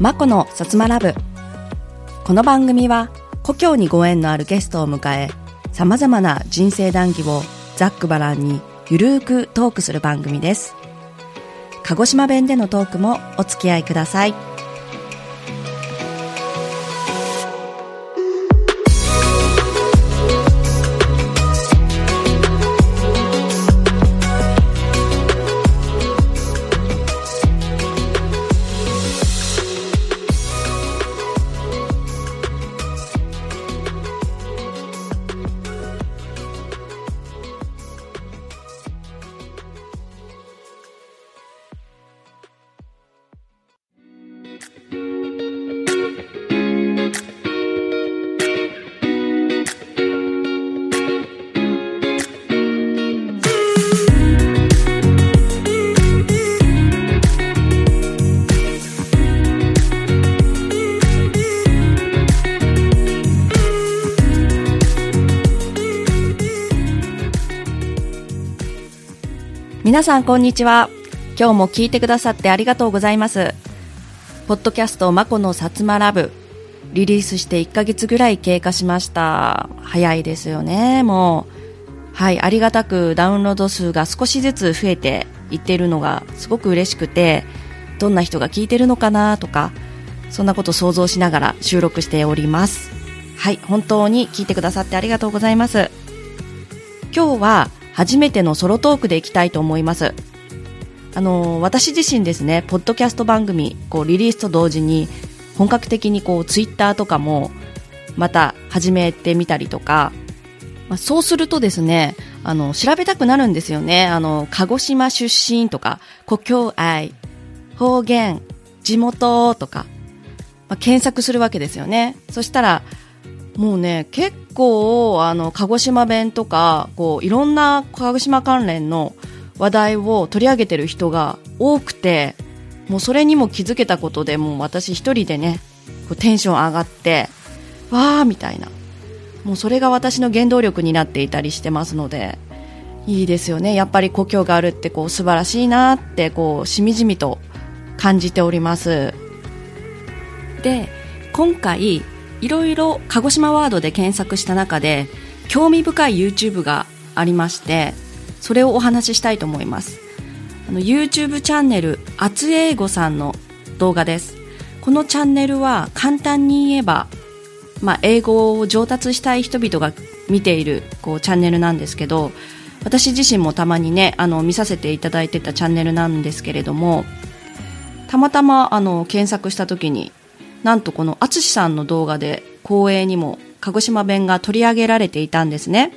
マコのさつまラブ。この番組は故郷にご縁のあるゲストを迎えさまざまな人生談義をざっくばらんにゆるーくトークする番組です。鹿児島弁でのトークもお付き合いください。皆さんこんにちは。今日も聞いてくださってありがとうございます。ポッドキャストマコのさつまラブ。リリースして1ヶ月ぐらい経過しました。早いですよね。もうはいありがたくダウンロード数が少しずつ増えていってるのがすごく嬉しくてどんな人が聞いてるのかなとかそんなこと想像しながら収録しております。はい本当に聞いてくださってありがとうございます。今日は初めてのソロトークでいきたいと思います。あの私自身ですねポッドキャスト番組こうリリースと同時に本格的にこうツイッターとかもまた始めてみたりとか、まあ、そうするとですねあの調べたくなるんですよね。あの鹿児島出身とか故郷愛方言地元とか、まあ、検索するわけですよね。そしたらもうね結構あの鹿児島弁とかこういろんな鹿児島関連の話題を取り上げてる人が多くてもうそれにも気づけたことでもう私一人でねこうテンション上がってわーみたいな。もうそれが私の原動力になっていたりしてますのでいいですよね。やっぱり故郷があるってこう素晴らしいなってこうしみじみと感じております。で今回いろいろ鹿児島ワードで検索した中で興味深い YouTube がありましてそれをお話ししたいと思います。あの YouTube チャンネルあつ英語さんの動画です。このチャンネルは簡単に言えば、まあ、英語を上達したい人々が見ているこうチャンネルなんですけど私自身もたまにねあの見させていただいてたチャンネルなんですけれどもたまたまあの検索した時になんとこの淳さんの動画で光栄にも鹿児島弁が取り上げられていたんですね。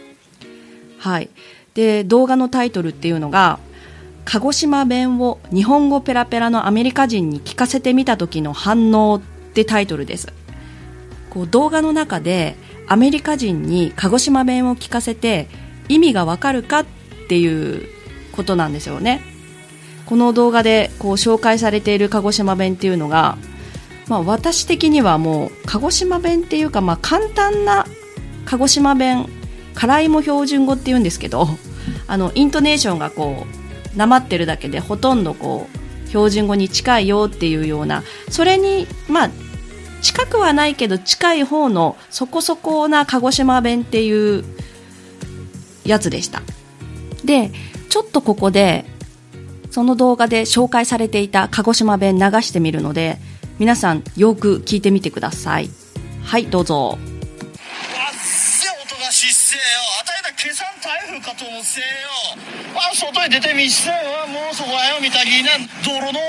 はい。で、動画のタイトルっていうのが、鹿児島弁を日本語ペラペラのアメリカ人に聞かせてみた時の反応ってタイトルです。こう動画の中でアメリカ人に鹿児島弁を聞かせて意味がわかるかっていうことなんですよね。この動画でこう紹介されている鹿児島弁っていうのがまあ、私的にはもう鹿児島弁っていうか、まあ、簡単な鹿児島弁辛いも標準語っていうんですけど あのイントネーションがこうなまってるだけでほとんどこう標準語に近いよっていうようなそれにまあ近くはないけど近い方のそこそこな鹿児島弁っていうやつでした。でちょっとここでその動画で紹介されていた鹿児島弁流してみるので皆さんよく聞いてみてください。はいどうぞ。わっせ音がしっせえよ。あたいだ今朝台風かと思ってよ。あ外へ出てみっせよもうそこはよ見たぎな。道路の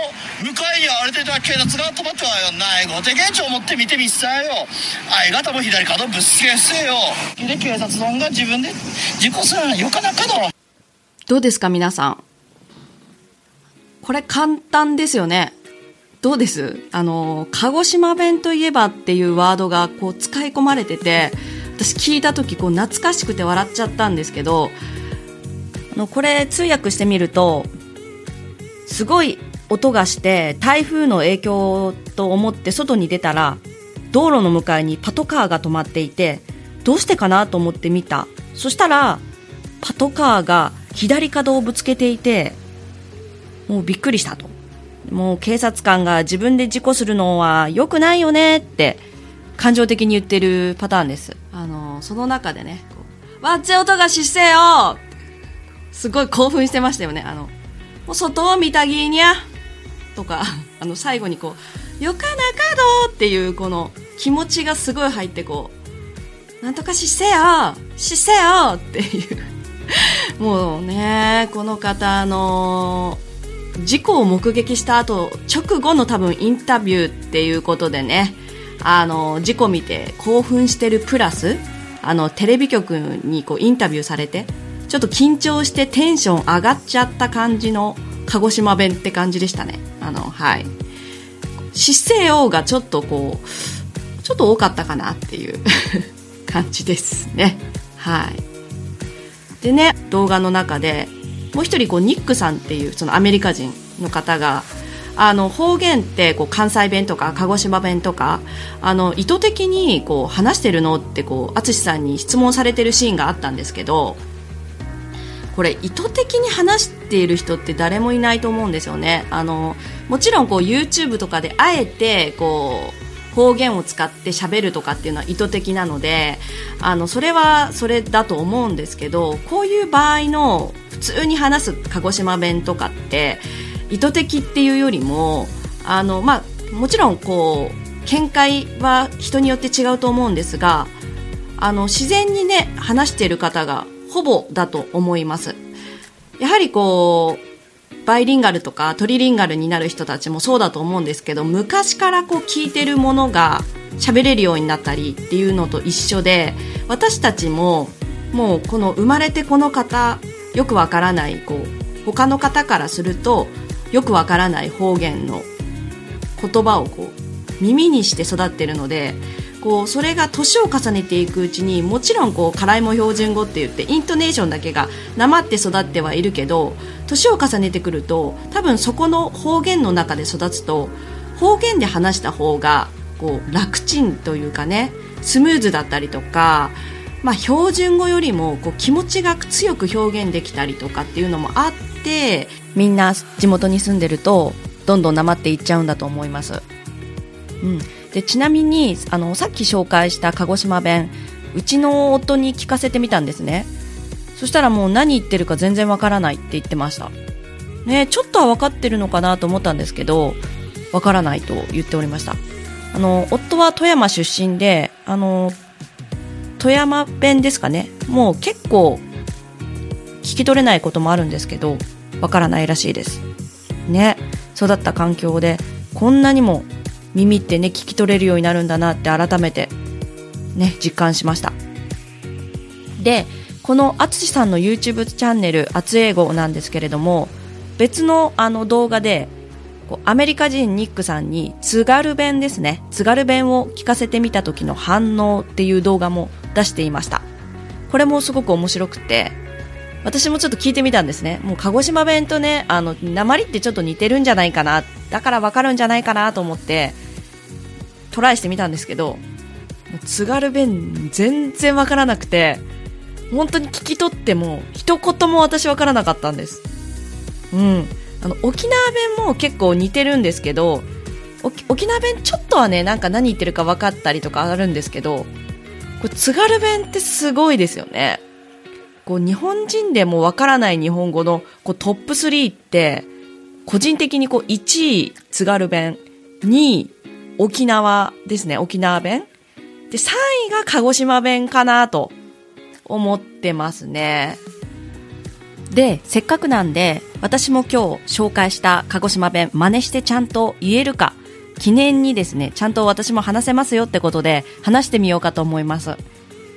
向かいに荒れてた警察が止まってはよないご。てけんちょ思って見てみっせよ。あいがたも左角ぶつけっせよ。で警察のんが自分で事故すんよかなかだろどうですか皆さん。これ簡単ですよねどうです？あの鹿児島弁といえばっていうワードがこう使い込まれてて私聞いた時こう懐かしくて笑っちゃったんですけどあのこれ通訳してみるとすごい音がして台風の影響と思って外に出たら道路の向かいにパトカーが止まっていてどうしてかなと思って見た。そしたらパトカーが左角をぶつけていてもうびっくりしたと。もう警察官が自分で事故するのは良くないよねって感情的に言ってるパターンです。あの、その中でね、わっち音がしせよ!すごい興奮してましたよね。あの、もう外を見たぎーにゃ!とか、あの、最後にこう、よかなかどっていうこの気持ちがすごい入ってこう、なんとかしせよ!しせよ!っていう。もうね、この方の、事故を目撃した後、直後の多分インタビューっていうことでね、あの、事故見て興奮してるプラス、あの、テレビ局にこうインタビューされて、ちょっと緊張してテンション上がっちゃった感じの鹿児島弁って感じでしたね。あの、はい。姿勢王がちょっとこう、ちょっと多かったかなっていう 感じですね。はい。でね動画の中でもう一人こうニックさんっていうそのアメリカ人の方があの方言ってこう関西弁とか鹿児島弁とかあの意図的にこう話してるのって淳さんに質問されてるシーンがあったんですけどこれ意図的に話している人って誰もいないと思うんですよね。あのもちろんこう YouTube とかであえてこう方言を使って喋るとかっていうのは意図的なのであのそれはそれだと思うんですけどこういう場合の普通に話す鹿児島弁とかって意図的っていうよりもあの、まあ、もちろんこう見解は人によって違うと思うんですがあの自然にね話している方がほぼだと思います。やはりこうバイリンガルとかトリリンガルになる人たちもそうだと思うんですけど昔からこう聞いてるものが喋れるようになったりっていうのと一緒で私たちももうこの生まれてこの方よくわからないこう他の方からするとよくわからない方言の言葉をこう耳にして育ってるのでこうそれが年を重ねていくうちにもちろんこう辛いも標準語って言ってイントネーションだけがなまって育ってはいるけど年を重ねてくると多分そこの方言の中で育つと方言で話した方がこう楽ちんというかねスムーズだったりとか、まあ、標準語よりもこう気持ちが強く表現できたりとかっていうのもあってみんな地元に住んでるとどんどんなまっていっちゃうんだと思います。うんでちなみにあのさっき紹介した鹿児島弁うちの夫に聞かせてみたんですね。そしたらもう何言ってるか全然わからないって言ってました。ねちょっとは分かってるのかなと思ったんですけどわからないと言っておりました。あの夫は富山出身であの富山弁ですかね。もう結構聞き取れないこともあるんですけどわからないらしいです。ね育った環境でこんなにも耳ってね聞き取れるようになるんだなって改めてね実感しました。でこの淳さんの YouTube チャンネル「淳英語」なんですけれども別のあの動画でアメリカ人ニックさんに津軽弁ですね。津軽弁を聞かせてみた時の反応っていう動画も出していました。これもすごく面白くて私もちょっと聞いてみたんですね。もう鹿児島弁とねあの鉛ってちょっと似てるんじゃないかな。だからわかるんじゃないかなと思ってトライしてみたんですけど津軽弁全然わからなくて本当に聞き取っても一言も私わからなかったんです。うん。あの沖縄弁も結構似てるんですけど沖縄弁ちょっとはねなんか何言ってるか分かったりとかあるんですけどこれ津軽弁ってすごいですよね。こう日本人でもわからない日本語のこうトップ3って個人的にこう1位津軽弁2位沖縄ですね沖縄弁で3位が鹿児島弁かなと思ってますねでせっかくなんで私も今日紹介した鹿児島弁真似してちゃんと言えるか記念にですねちゃんと私も話せますよってことで話してみようかと思います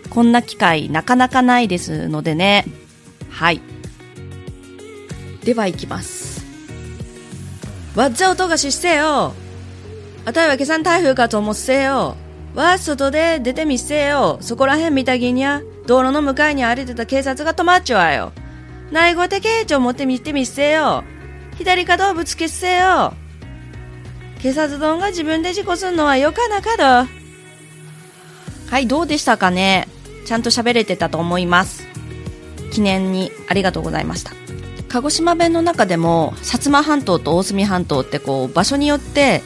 こんな機会なかなかないですのでね。はい。では行きます。わっざ音がしせよ。あたいは今朝台風かと思っせよ。わ、外で出てみせよ。そこらへん見たぎにゃ、道路の向かいに歩いてた警察が止まっちゃわよ。内語で警長持ってみてみせよ。左角をぶつけせよ。警察どんが自分で事故すんのはよかなかど。はい、どうでしたかねちゃんと喋れてたと思います。記念にありがとうございました。鹿児島弁の中でも薩摩半島と大隅半島ってこう場所によって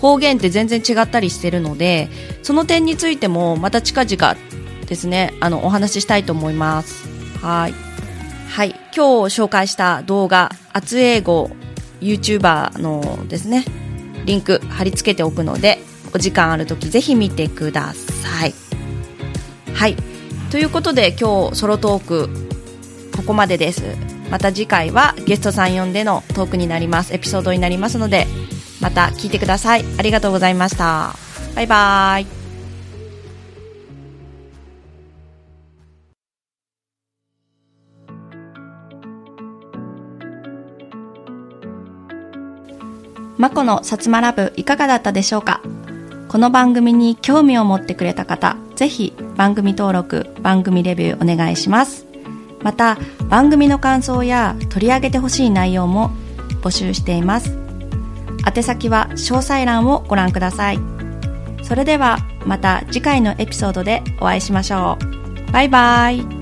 方言って全然違ったりしてるのでその点についてもまた近々ですねあのお話ししたいと思います。はい。はい。今日紹介した動画厚英語 YouTuber のですねリンク貼り付けておくのでお時間ある時ぜひ見てください。はい。ということで今日ソロトークここまでです。また次回はゲストさん呼んでのトークになります。エピソードになりますのでまた聞いてくださいありがとうございましたバイバイマコの薩摩ラブいかがだったでしょうか？この番組に興味を持ってくれた方、ぜひ番組登録、番組レビューお願いします。また、番組の感想や取り上げてほしい内容も募集しています。宛先は詳細欄をご覧ください。それではまた次回のエピソードでお会いしましょう。バイバイ。